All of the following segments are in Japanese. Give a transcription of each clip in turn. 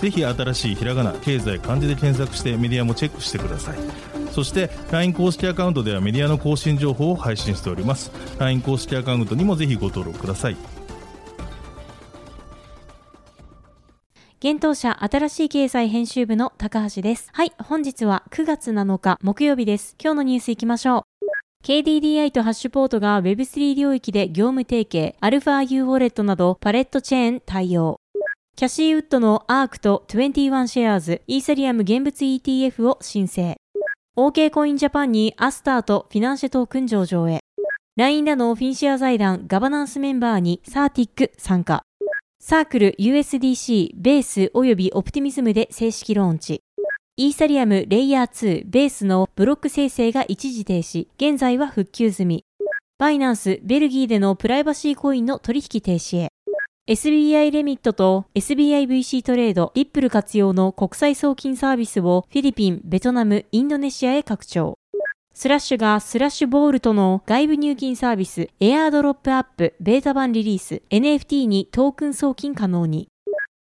ぜひ新しいひらがな経済漢字で検索してメディアもチェックしてくださいそして LINE 公式アカウントではメディアの更新情報を配信しております LINE 公式アカウントにもぜひご登録ください現当社新しい経済編集部の高橋です。はい、本日は9月7日木曜日です。今日のニュースいきましょう。KDDI とハッシュポートが Web3 領域で業務提携、アルファ U ウォレットなどパレットチェーン対応。キャシーウッドのアークと21シェアーズ、イーサリアム現物 ETF を申請。OK コインジャパンにアスターとフィナンシェトークン上場へ。LINE らのフィンシェア財団ガバナンスメンバーにサーティック参加。サークル USDC ベース及びオプティミズムで正式ローンチ。イーサリアムレイヤー2ベースのブロック生成が一時停止、現在は復旧済み。バイナンスベルギーでのプライバシーコインの取引停止へ。SBI レミットと SBIVC トレード、リップル活用の国際送金サービスをフィリピン、ベトナム、インドネシアへ拡張。スラッシュがスラッシュボールとの外部入金サービスエアードロップアップベータ版リリース NFT にトークン送金可能に。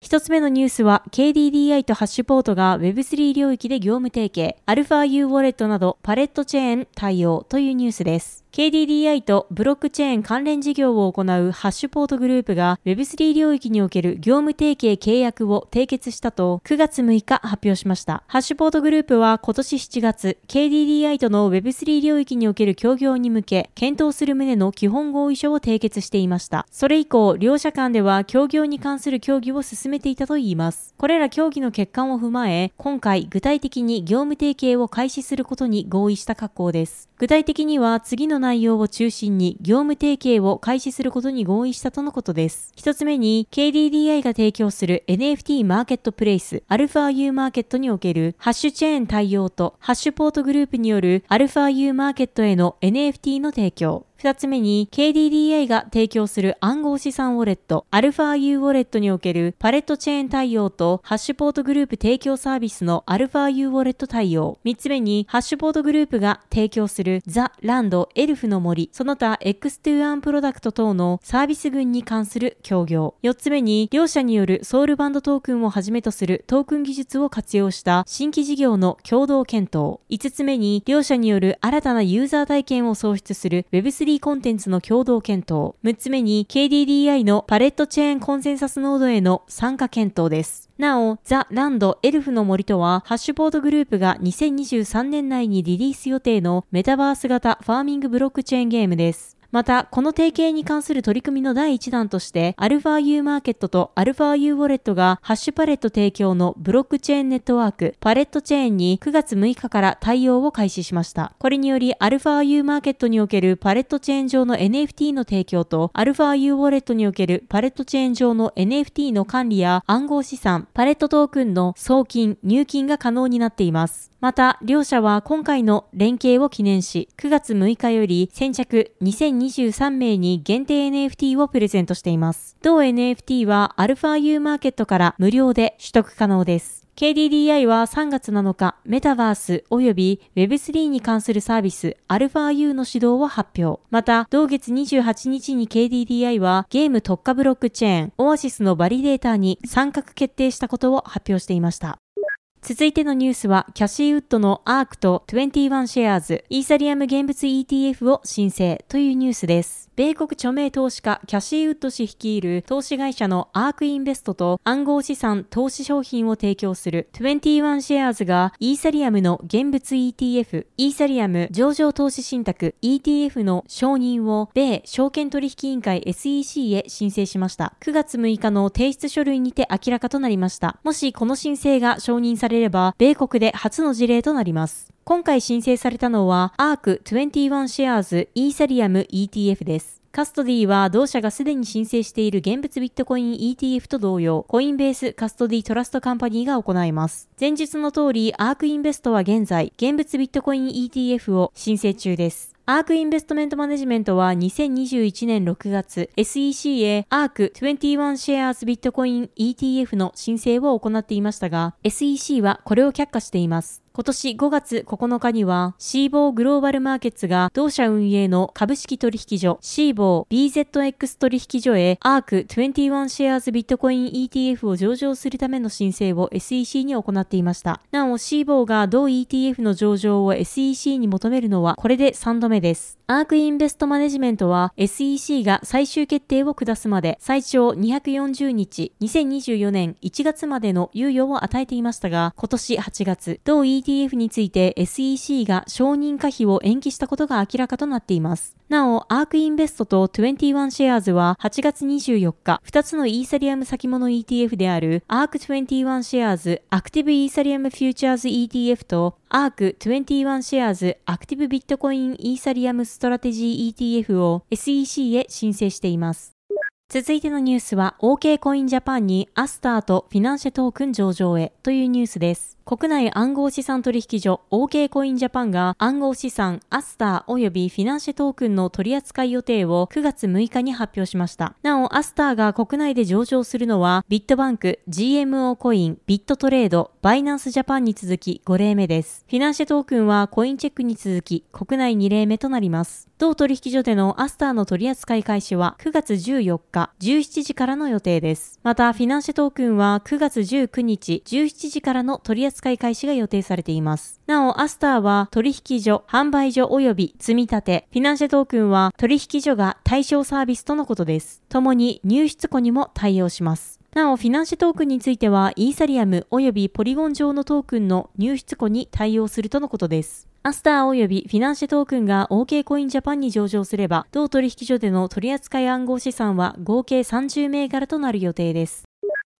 一つ目のニュースは KDDI とハッシュポートが Web3 領域で業務提携、アルファ U ウォレットなどパレットチェーン対応というニュースです。KDDI とブロックチェーン関連事業を行うハッシュポートグループが Web3 領域における業務提携契約を締結したと9月6日発表しました。ハッシュポートグループは今年7月 KDDI との Web3 領域における協業に向け検討する旨の基本合意書を締結していました。それ以降、両者間では協業に関する協議を進めていたといいます。これら協議の欠陥を踏まえ、今回具体的に業務提携を開始することに合意した格好です。具体的には次の内容を中心に業務提携を開始することに合意したとのことです。一つ目に KDDI が提供する NFT マーケットプレイスアルファ U マーケットにおけるハッシュチェーン対応とハッシュポートグループによるアルファ U マーケットへの NFT の提供。二つ目に KDDI が提供する暗号資産ウォレット、アルファ U ウォレットにおけるパレットチェーン対応とハッシュポートグループ提供サービスのアルファ U ウォレット対応。三つ目にハッシュポートグループが提供するザ・ランド・エルフの森、その他 X2-1 プロダクト等のサービス群に関する協業。四つ目に両社によるソウルバンドトークンをはじめとするトークン技術を活用した新規事業の共同検討。五つ目に両社による新たなユーザー体験を創出する Web3 コンテンツの共同検討。6つ目に KDDI のパレットチェーンコンセンサスノードへの参加検討です。なお、ザ・ランド・エルフの森とは、ハッシュボードグループが2023年内にリリース予定のメタバース型ファーミングブロックチェーンゲームです。また、この提携に関する取り組みの第1弾として、アルファ U マーケットとアルファ U ウォレットがハッシュパレット提供のブロックチェーンネットワーク、パレットチェーンに9月6日から対応を開始しました。これにより、アルファ U マーケットにおけるパレットチェーン上の NFT の提供と、アルファ U ウォレットにおけるパレットチェーン上の NFT の管理や暗号資産、パレットトークンの送金、入金が可能になっています。また、両社は今回の連携を記念し、9月6日より先着2023名に限定 NFT をプレゼントしています。同 NFT は αU マーケットから無料で取得可能です。KDDI は3月7日、メタバース及び Web3 に関するサービス αU の始動を発表。また、同月28日に KDDI はゲーム特化ブロックチェーンオアシスのバリデーターに参画決定したことを発表していました。続いてのニュースは、キャシーウッドのアークと21シェアーズ、イーサリアム現物 ETF を申請というニュースです。米国著名投資家キャシーウッド氏率いる投資会社のアークインベストと暗号資産投資商品を提供する21シェアーズがイーサリアムの現物 ETF、イーサリアム上場投資信託 ETF の承認を米証券取引委員会 SEC へ申請しました。9月6日の提出書類にて明らかとなりました。もしこの申請が承認されれば、米国で初の事例となります。今回申請されたのは、アーク21シェアーズイーサリアム ETF です。カストディは同社がすでに申請している現物ビットコイン ETF と同様、コインベースカストディトラストカンパニーが行います。前述の通り、アークインベストは現在、現物ビットコイン ETF を申請中です。アークインベストメントマネジメントは2021年6月、SEC へアーク21シェアーズビットコイン ETF の申請を行っていましたが、SEC はこれを却下しています。今年5月9日には、シーボーグローバルマーケッツが同社運営の株式取引所、シーボー BZX 取引所へアーク21シェアーズビットコイン ETF を上場するための申請を SEC に行っていました。なお、シーボーが同 ETF の上場を SEC に求めるのはこれで3度目です。アークインベストマネジメントは SEC が最終決定を下すまで最長240日、2024年1月までの猶予を与えていましたが、今年8月、同 ETF について SEC が承認可否を延期したことが明らかとなっています。なお、アークインベストと21シェアーズは8月24日、2つのイーサリアム先物 ETF であるアーク21シェアーズアクティブイーサリアムフューチャーズ ETF とアーク21シェアーズアクティブビットコインイーサリアムストラテジー ETF を SEC へ申請しています。続いてのニュースは OK コインジャパンにアスターとフィナンシェトークン上場へというニュースです。国内暗号資産取引所 OK コインジャパンが暗号資産アスター及びフィナンシェトークンの取扱い予定を9月6日に発表しました。なお、アスターが国内で上場するのはビットバンク、GMO コイン、ビットトレード、バイナンスジャパンに続き5例目です。フィナンシェトークンはコインチェックに続き国内2例目となります。同取引所でのアスターの取扱い開始は9月14日17時からの予定です。また、フィナンシェトークンは9月19日17時からの取扱い開始が予定されています。なお、アスターは取引所、販売所及び積み立て、フィナンシェトークンは取引所が対象サービスとのことです。共に入出庫にも対応します。なお、フィナンシェトークンについては、イーサリアム及びポリゴン上のトークンの入出庫に対応するとのことです。アスター及びフィナンシェトークンが OK コインジャパンに上場すれば、同取引所での取扱い暗号資産は合計30銘柄となる予定です。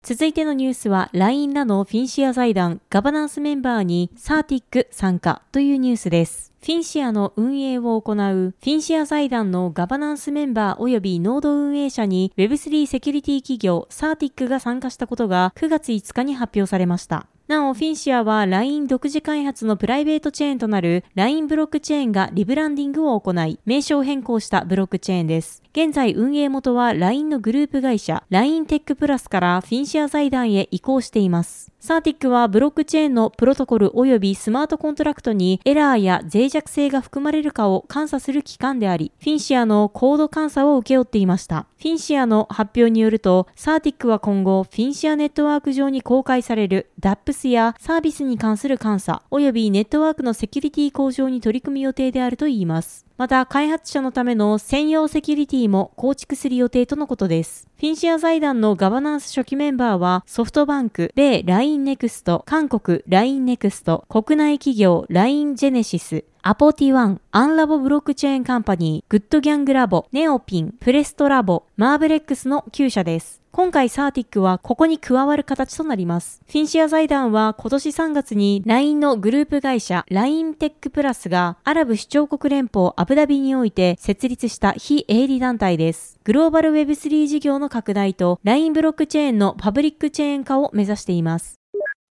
続いてのニュースは LINE らのフィンシア財団ガバナンスメンバーにサーティック参加というニュースです。フィンシアの運営を行うフィンシア財団のガバナンスメンバー及びノード運営者に Web3 セキュリティ企業サーティックが参加したことが9月5日に発表されました。なお、フィンシアは LINE 独自開発のプライベートチェーンとなる LINE ブロックチェーンがリブランディングを行い、名称変更したブロックチェーンです。現在運営元は LINE のグループ会社 LINE テックプラスからフィンシア財団へ移行しています。サーティックはブロックチェーンのプロトコル及びスマートコントラクトにエラーや脆弱性が含まれるかを監査する機関であり、フィンシアのコード監査を請け負っていました。フィンシアの発表によると、サーティックは今後、フィンシアネットワーク上に公開される DApps やサービスに関する監査、及びネットワークのセキュリティ向上に取り組む予定であるといいます。また、開発者のための専用セキュリティも構築する予定とのことです。フィンシア財団のガバナンス初期メンバーは、ソフトバンク、米 LINE NEXT、韓国 LINE NEXT、国内企業 LINE ジェネシス、アポティワン、アンラボブロックチェーンカンパニー、グッドギャングラボ、ネオピン、プレストラボ、マーブレックスの9社です。今回サーティックはここに加わる形となります。フィンシア財団は今年3月に LINE のグループ会社 LINE テックプラスがアラブ首長国連邦アブダビにおいて設立した非営利団体です。グローバル Web3 事業の拡大と LINE ブロックチェーンのパブリックチェーン化を目指しています。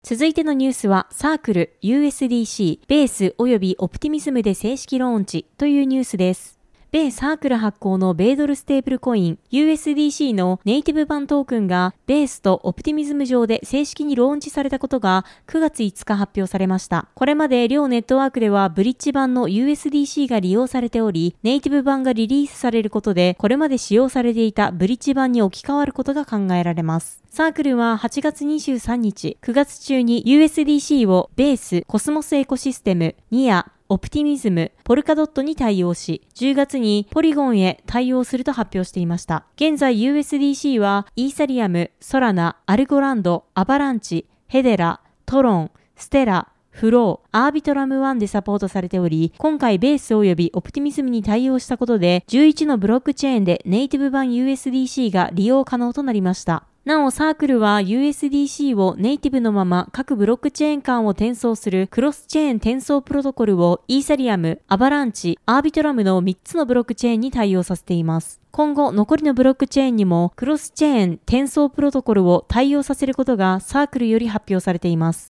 続いてのニュースは、サークル、USDC、ベース及びオプティミズムで正式ローンチというニュースです。米サークル発行の米ドルステーブルコイン USDC のネイティブ版トークンがベースとオプティミズム上で正式にローンチされたことが9月5日発表されました。これまで両ネットワークではブリッジ版の USDC が利用されており、ネイティブ版がリリースされることでこれまで使用されていたブリッジ版に置き換わることが考えられます。サークルは8月23日、9月中に USDC をベース、コスモスエコシステム、ニア、オプティミズム、ポルカドットに対応し、10月にポリゴンへ対応すると発表していました。現在 USDC はイーサリアム、ソラナ、アルゴランド、アバランチ、ヘデラ、トロン、ステラ、フロー、アービトラム1でサポートされており、今回ベース及びオプティミズムに対応したことで、11のブロックチェーンでネイティブ版 USDC が利用可能となりました。なおサークルは USDC をネイティブのまま各ブロックチェーン間を転送するクロスチェーン転送プロトコルをイーサリアム、アバランチ、アービトラムの3つのブロックチェーンに対応させています。今後、残りのブロックチェーンにもクロスチェーン転送プロトコルを対応させることがサークルより発表されています。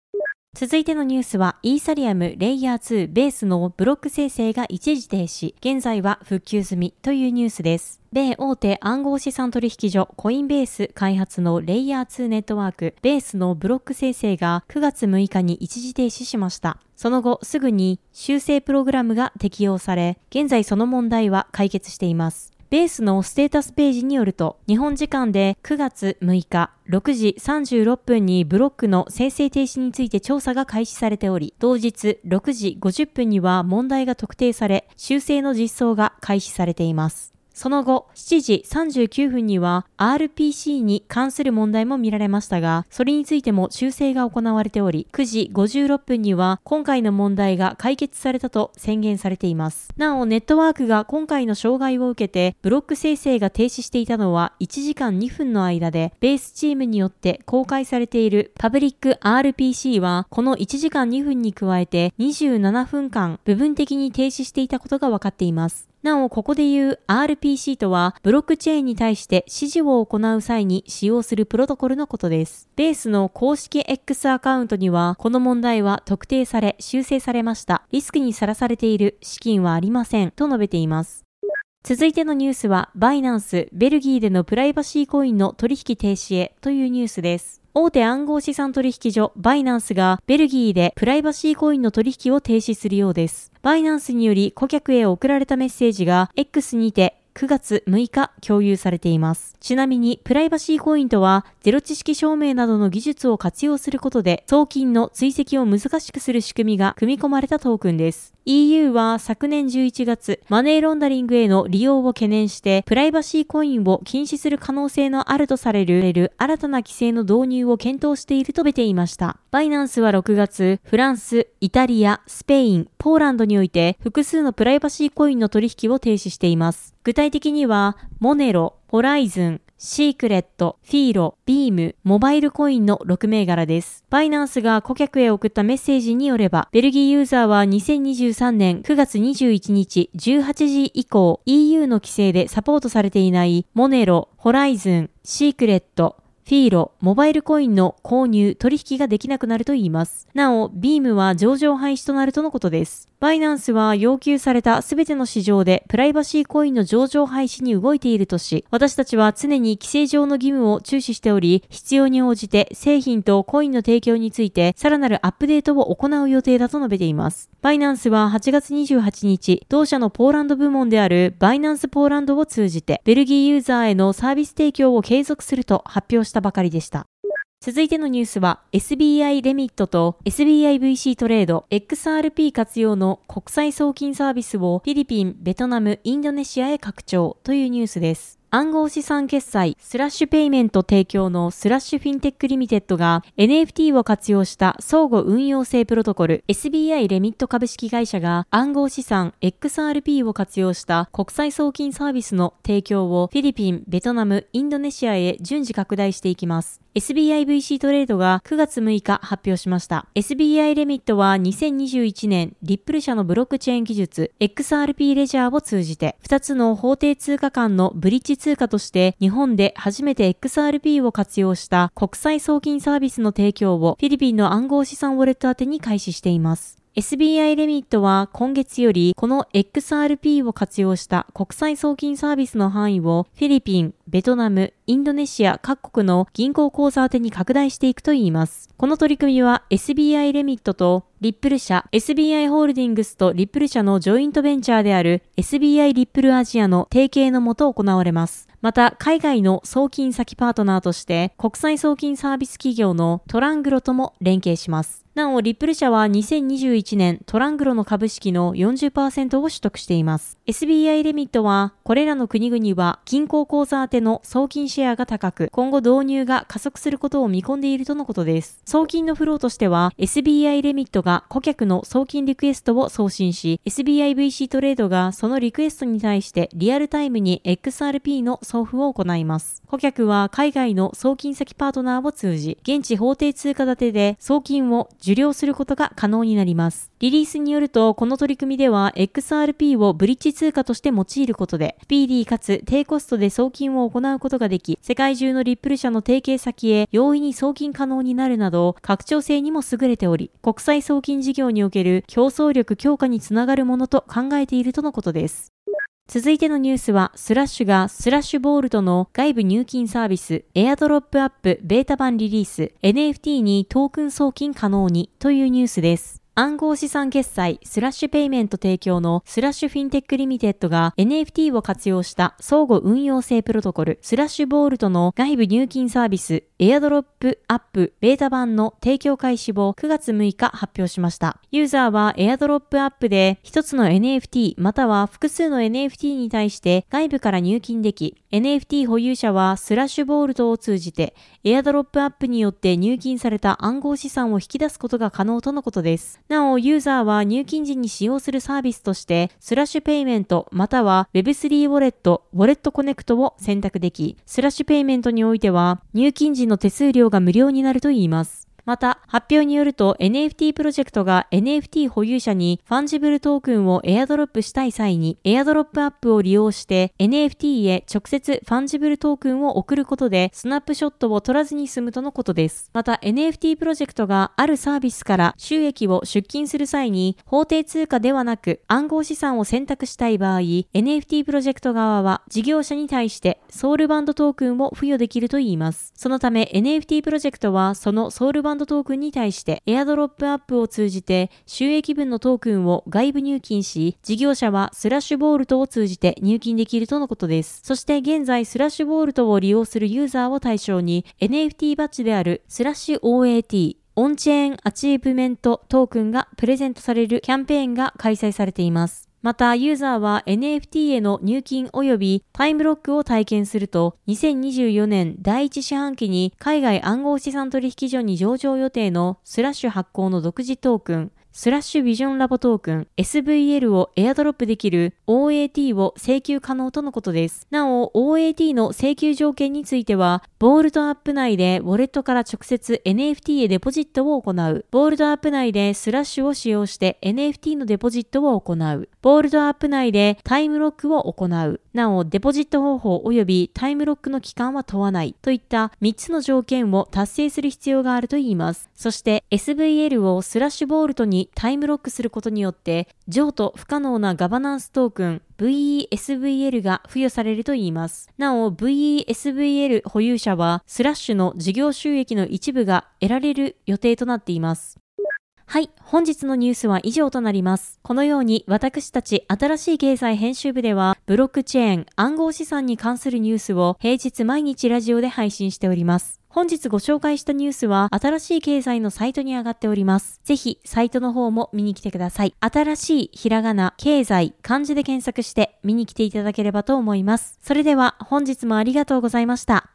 続いてのニュースは、イーサリアムレイヤー2ベースのブロック生成が一時停止、現在は復旧済みというニュースです。米大手暗号資産取引所コインベース開発のレイヤー2ネットワークベースのブロック生成が9月6日に一時停止しました。その後すぐに修正プログラムが適用され、現在その問題は解決しています。ベースのステータスページによると、日本時間で9月6日6時36分にブロックの生成停止について調査が開始されており、同日6時50分には問題が特定され、修正の実装が開始されています。その後、7時39分には RPC に関する問題も見られましたが、それについても修正が行われており、9時56分には今回の問題が解決されたと宣言されています。なお、ネットワークが今回の障害を受けて、ブロック生成が停止していたのは1時間2分の間で、ベースチームによって公開されているパブリック RPC は、この1時間2分に加えて27分間部分的に停止していたことが分かっています。なお、ここで言う RPC とは、ブロックチェーンに対して指示を行う際に使用するプロトコルのことです。ベースの公式 X アカウントには、この問題は特定され、修正されました。リスクにさらされている資金はありません。と述べています。続いてのニュースは、バイナンス、ベルギーでのプライバシーコインの取引停止へというニュースです。大手暗号資産取引所バイナンスがベルギーでプライバシーコインの取引を停止するようです。バイナンスにより顧客へ送られたメッセージが X にて9月6日共有されています。ちなみに、プライバシーコインとは、ゼロ知識証明などの技術を活用することで、送金の追跡を難しくする仕組みが組み込まれたトークンです。EU は昨年11月、マネーロンダリングへの利用を懸念して、プライバシーコインを禁止する可能性のあるとされる新たな規制の導入を検討していると述べていました。バイナンスは6月、フランス、イタリア、スペイン、ポーランドにおいて複数のプライバシーコインの取引を停止しています。具体的には、モネロ、ホライズン、シークレット、フィーロ、ビーム、モバイルコインの6銘柄です。バイナンスが顧客へ送ったメッセージによれば、ベルギーユーザーは2023年9月21日18時以降、EU の規制でサポートされていないモネロ、ホライズン、シークレット、フィーロ、モバイルコインの購入、取引ができなくなるといいます。なお、ビームは上場廃止となるとのことです。バイナンスは要求されたすべての市場でプライバシーコインの上場廃止に動いているとし、私たちは常に規制上の義務を注視しており、必要に応じて製品とコインの提供についてさらなるアップデートを行う予定だと述べています。バイナンスは8月28日、同社のポーランド部門であるバイナンスポーランドを通じて、ベルギーユーザーへのサービス提供を継続すると発表したばかりでした。続いてのニュースは SBI レミットと SBIVC トレード XRP 活用の国際送金サービスをフィリピン、ベトナム、インドネシアへ拡張というニュースです。暗号資産決済スラッシュペイメント提供のスラッシュフィンテックリミテッドが NFT を活用した相互運用性プロトコル SBI レミット株式会社が暗号資産 XRP を活用した国際送金サービスの提供をフィリピン、ベトナム、インドネシアへ順次拡大していきます。SBIVC トレードが9月6日発表しました。SBI レミットは2021年リップル社のブロックチェーン技術 XRP レジャーを通じて2つの法定通貨間のブリッジ通貨として日本で初めて XRP を活用した国際送金サービスの提供をフィリピンの暗号資産ウォレット宛てに開始しています。SBI レミットは今月よりこの XRP を活用した国際送金サービスの範囲をフィリピン、ベトナム、インドネシア各国の銀行口座宛てに拡大していくといいます。この取り組みは SBI レミットとリップル社、SBI ホールディングスとリップル社のジョイントベンチャーである SBI リップルアジアの提携のもと行われます。また、海外の送金先パートナーとして国際送金サービス企業のトラングロとも連携します。なお、リップル社は2021年トラングロの株式の40%を取得しています。SBI レミットは、これらの国々は銀行口座宛ての送金シェアが高く、今後導入が加速することを見込んでいるとのことです。送金のフローとしては、SBI レミットが顧客の送金リクエストを送信し、SBIVC トレードがそのリクエストに対してリアルタイムに XRP の送付を行います。顧客は海外の送金先パートナーを通じ、現地法定通貨建てで送金を受領することが可能になります。リリースによると、この取り組みでは XRP をブリッジ通貨として用いることで、PD かつ低コストで送金を行うことができ、世界中のリップル社の提携先へ容易に送金可能になるなど、拡張性にも優れており、国際送金事業における競争力強化につながるものと考えているとのことです。続いてのニュースは、スラッシュがスラッシュボールトの外部入金サービス、エアドロップアップベータ版リリース、NFT にトークン送金可能にというニュースです。暗号資産決済スラッシュペイメント提供のスラッシュフィンテックリミテッドが NFT を活用した相互運用性プロトコルスラッシュボールトの外部入金サービスエアドロップアップベータ版の提供開始を9月6日発表しました。ユーザーはエアドロップアップで一つの NFT または複数の NFT に対して外部から入金でき NFT 保有者はスラッシュボールトを通じてエアドロップアップによって入金された暗号資産を引き出すことが可能とのことです。なお、ユーザーは入金時に使用するサービスとして、スラッシュペイメントまたは Web3 ウォレット、ウォレットコネクトを選択でき、スラッシュペイメントにおいては、入金時の手数料が無料になるといいます。また、発表によると NFT プロジェクトが NFT 保有者にファンジブルトークンをエアドロップしたい際に、エアドロップアップを利用して NFT へ直接ファンジブルトークンを送ることで、スナップショットを取らずに済むとのことです。また、NFT プロジェクトがあるサービスから収益を出金する際に、法定通貨ではなく暗号資産を選択したい場合、NFT プロジェクト側は事業者に対して Soulbound Token を付与できるといいます。そのため NFT プロジェクトはその Soulbound Token に対してエアドロップアップを通じて収益分のトークンを外部入金し、事業者は Slash Vault を通じて入金できるとのことです。そして現在 Slash Vault を利用するユーザーを対象に NFT バッジであるスラッシュ OAT オンチェーンアチーブメントトークンがプレゼントされるキャンペーンが開催されています。また、ユーザーは NFT への入金及びタイムロックを体験すると、2024年第一四半期に海外暗号資産取引所に上場予定のスラッシュ発行の独自トークン、 Slash Vision Labs Token SVL をエアドロップできる OAT を請求可能とのことです。なお、OAT の請求条件については、 Vault App 内でウォレットから直接 NFT へデポジットを行う。 Vault App 内でスラッシュを使用して NFT のデポジットを行う。 Vault App 内でタイムロックを行う。なお、デポジット方法及びタイムロックの期間は問わないといった3つの条件を達成する必要があるといいます。そして SVL を Slash Vault にタイムロックすることによって、譲渡不可能なガバナンストークン veSVL が付与されるといいます。なお、VESVL 保有者は、スラッシュの事業収益の一部が得られる予定となっています。はい。本日のニュースは以上となります。このように私たち新しい経済編集部では、ブロックチェーン、暗号資産に関するニュースを平日毎日ラジオで配信しております。本日ご紹介したニュースは新しい経済のサイトに上がっております。ぜひサイトの方も見に来てください。新しいひらがな、経済、漢字で検索して見に来ていただければと思います。それでは本日もありがとうございました。